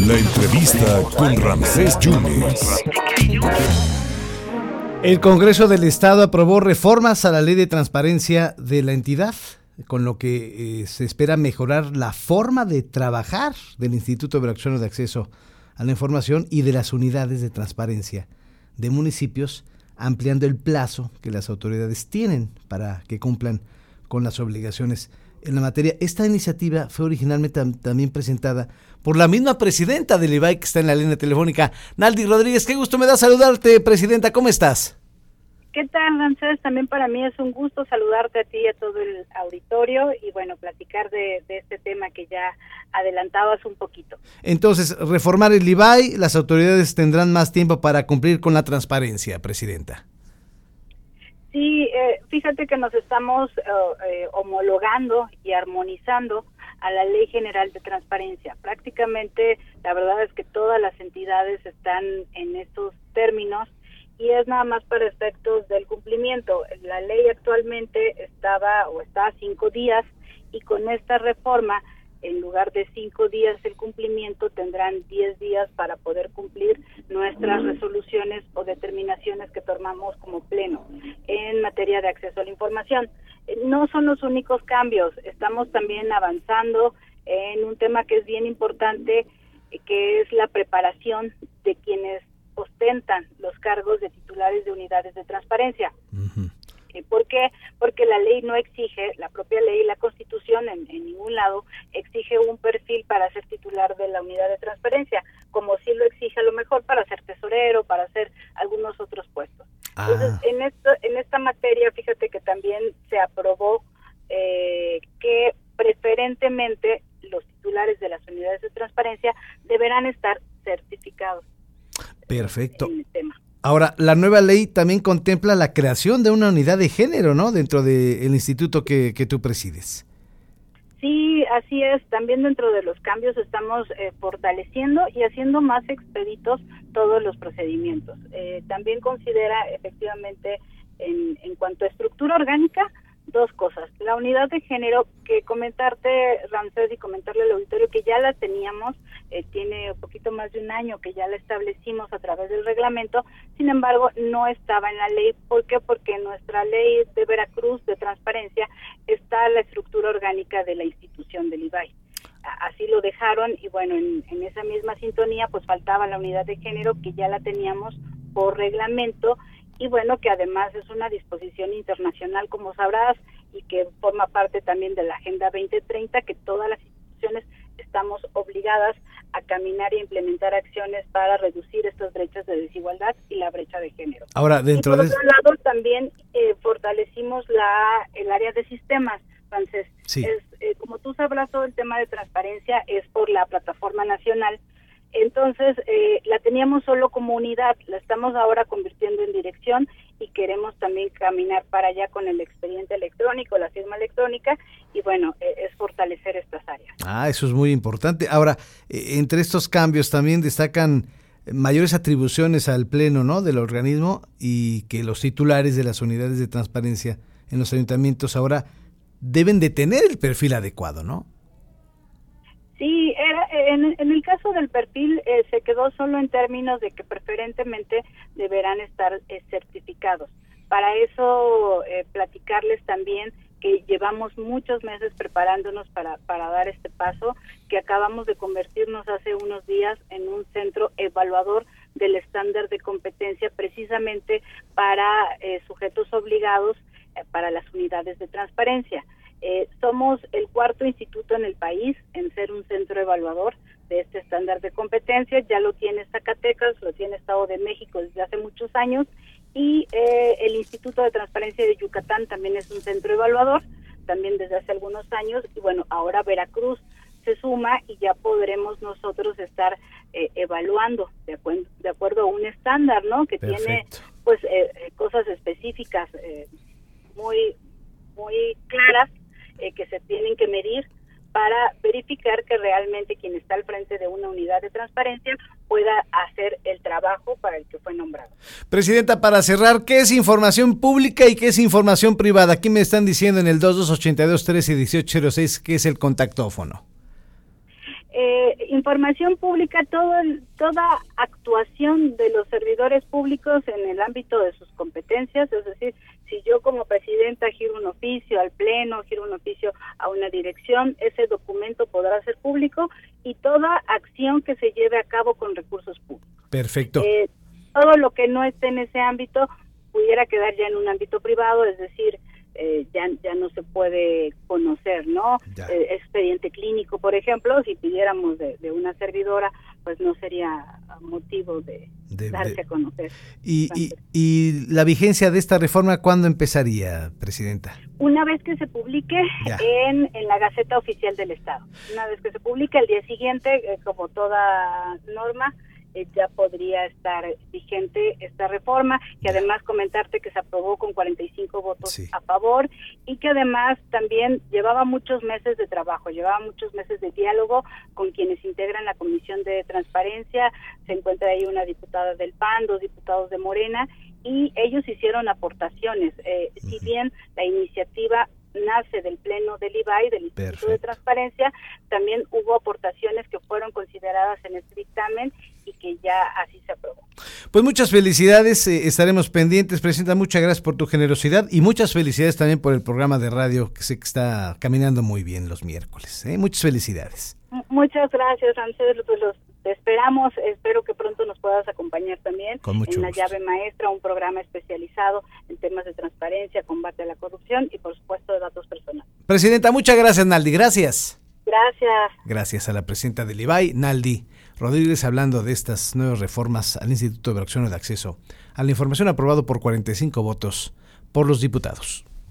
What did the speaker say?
La entrevista con Ramsés Yunes. El Congreso del Estado aprobó reformas a la ley de transparencia de la entidad, con lo que eh, se espera mejorar la forma de trabajar del Instituto Veracruzano de Acceso a la Información y de las unidades de transparencia de municipios, ampliando el plazo que las autoridades tienen para que cumplan con las obligaciones en la materia. Esta iniciativa fue originalmente también presentada por la misma presidenta del IBAI que está en la línea telefónica, Naldi Rodríguez. Qué gusto me da saludarte, presidenta. ¿Cómo estás? ¿Qué tal, Rancés? También para mí es un gusto saludarte a ti y a todo el auditorio y bueno, platicar de, de, este tema que ya adelantabas un poquito. Entonces, reformar el IBAI, las autoridades tendrán más tiempo para cumplir con la transparencia, Presidenta. Sí, eh, fíjate que nos estamos eh, eh, homologando y armonizando a la Ley General de Transparencia. Prácticamente, la verdad es que todas las entidades están en estos términos y es nada más para efectos del cumplimiento. La ley actualmente estaba o está a cinco días y con esta reforma en lugar de cinco días el cumplimiento, tendrán diez días para poder cumplir nuestras resoluciones o determinaciones que tomamos como pleno en materia de acceso a la información. Eh, no son los únicos cambios, estamos también avanzando en un tema que es bien importante, eh, que es la preparación de quienes ostentan los cargos de titulares de unidades de transparencia. ¿Por qué? Porque la ley no exige, la propia ley y la constitución en, ningún lado exige un perfil para ser titular de la unidad de transparencia, como sí lo exige a lo mejor para ser tesorero, para hacer algunos otros puestos. Ah. Entonces, en, esto, en esta materia, fíjate que también se aprobó eh, que preferentemente los titulares de las unidades de transparencia deberán estar certificados. Perfecto. Ahora, la nueva ley también contempla la creación de una unidad de género, ¿no? Dentro del instituto que, tú presides. Sí, así es. También dentro de los cambios estamos eh, fortaleciendo y haciendo más expeditos todos los procedimientos. Eh, también considera efectivamente en, en cuanto a estructura orgánica. Unidad de género, que comentarte, Ramsés, y comentarle al auditorio que ya la teníamos, eh, tiene un poquito más de un año que ya la establecimos a través del reglamento, sin embargo, no estaba en la ley. ¿Por qué? Porque nuestra ley de Veracruz de transparencia está la estructura orgánica de la institución del IBAI así lo dejaron y bueno, en, en, esa misma sintonía pues faltaba la unidad de género que ya la teníamos por reglamento y bueno, que además es una disposición internacional, como sabrás, y que forma parte también de la Agenda 2030, que todas las instituciones estamos obligadas a caminar e implementar acciones para reducir estas brechas de desigualdad y la brecha de género. Ahora, dentro y por de... otro lado, también eh, fortalecimos la, el área de sistemas, Entonces, eh, como tú sabrás, todo el tema de transparencia es por la plataforma nacional entonces, eh, la teníamos solo como unidad, la estamos ahora convirtiendo en dirección y queremos también caminar para allá con el expediente electrónico, la firma electrónica y bueno, e, es fortalecer estas áreas. Ah, eso es muy importante. Ahora, e, entre estos cambios también destacan mayores atribuciones al pleno, ¿no? del organismo y que los titulares de las unidades de transparencia en los ayuntamientos ahora deben de tener el perfil adecuado, ¿no? Era, en, el caso del perfil eh, se quedó solo en términos de que preferentemente deberán estar eh, certificados. Para eso, eh, platicarles también que llevamos muchos meses preparándonos para, para dar este paso, que acabamos de convertirnos hace unos días en un centro evaluador del estándar de competencia precisamente para sujetos obligados para las unidades de transparencia. Eh, somos el cuarto instituto en el país en ser un centro evaluador de este estándar de competencia. Ya lo tiene Zacatecas, lo tiene Estado de México desde hace muchos años y eh, el Instituto de Transparencia de Yucatán también es un centro evaluador, también desde hace algunos años. Y bueno, ahora Veracruz se suma y ya podremos nosotros estar eh, evaluando de, de acuerdo a un estándar, ¿no? Que tiene pues cosas específicas muy muy claras eh, que se tienen que medir para verificar que realmente quien está al frente de una unidad de transparencia pueda hacer el trabajo para el que fue nombrado. Presidenta, para cerrar, ¿qué es información pública y qué es información privada? Aquí me están diciendo en el 2282 13 1806 que es el contactófono. Eh, información pública, todo, toda actuación de los servidores públicos en el ámbito de sus competencias, es decir, si yo como presidenta giro un oficio al pleno, giro un oficio a una dirección, ese documento podrá ser público y toda acción que se lleve a cabo con recursos públicos. Perfecto. Eh, todo lo que no esté en ese ámbito pudiera quedar ya en un ámbito privado, es decir, eh, ya, ya no se puede conocer, ¿no? Eh, expediente clínico, por ejemplo, si pidiéramos de, una servidora, pues no sería motivo de, darse a conocer. Y, y, la vigencia de esta reforma cuándo empezaría, Presidenta? Una vez que se publique en, en la Gaceta Oficial del Estado. Una vez que se publique, el día siguiente, eh, como toda norma, eh, ya podría estar vigente esta reforma, que además comentarte que se aprobó con 45 votos a favor y que además también llevaba muchos meses de trabajo, llevaba muchos meses de diálogo con quienes integran la Comisión de Transparencia, se encuentra ahí una diputada del PAN, dos diputados de Morena y ellos hicieron aportaciones, eh, si bien la iniciativa nace del Pleno del IBAI, del Instituto de Transparencia, también hubo aportaciones que fueron consideradas en este dictamen y que ya así se aprobó. Pues muchas felicidades, eh, estaremos pendientes. Presidenta, muchas gracias por tu generosidad y muchas felicidades también por el programa de radio que sé que está caminando muy bien los miércoles. ¿eh? Muchas felicidades. Muchas gracias, Ramsés. Pues los esperamos, espero que pronto nos puedas acompañar también en la llave maestra, un programa especializado en temas de transparencia, combate a la corrupción y por supuesto de datos personales. Presidenta, muchas gracias, Naldi. Gracias. Gracias. Gracias a la presidenta del IBAI, Naldi Rodríguez, hablando de estas nuevas reformas al Instituto de Elección de Acceso a la Información aprobado por 45 votos por los diputados.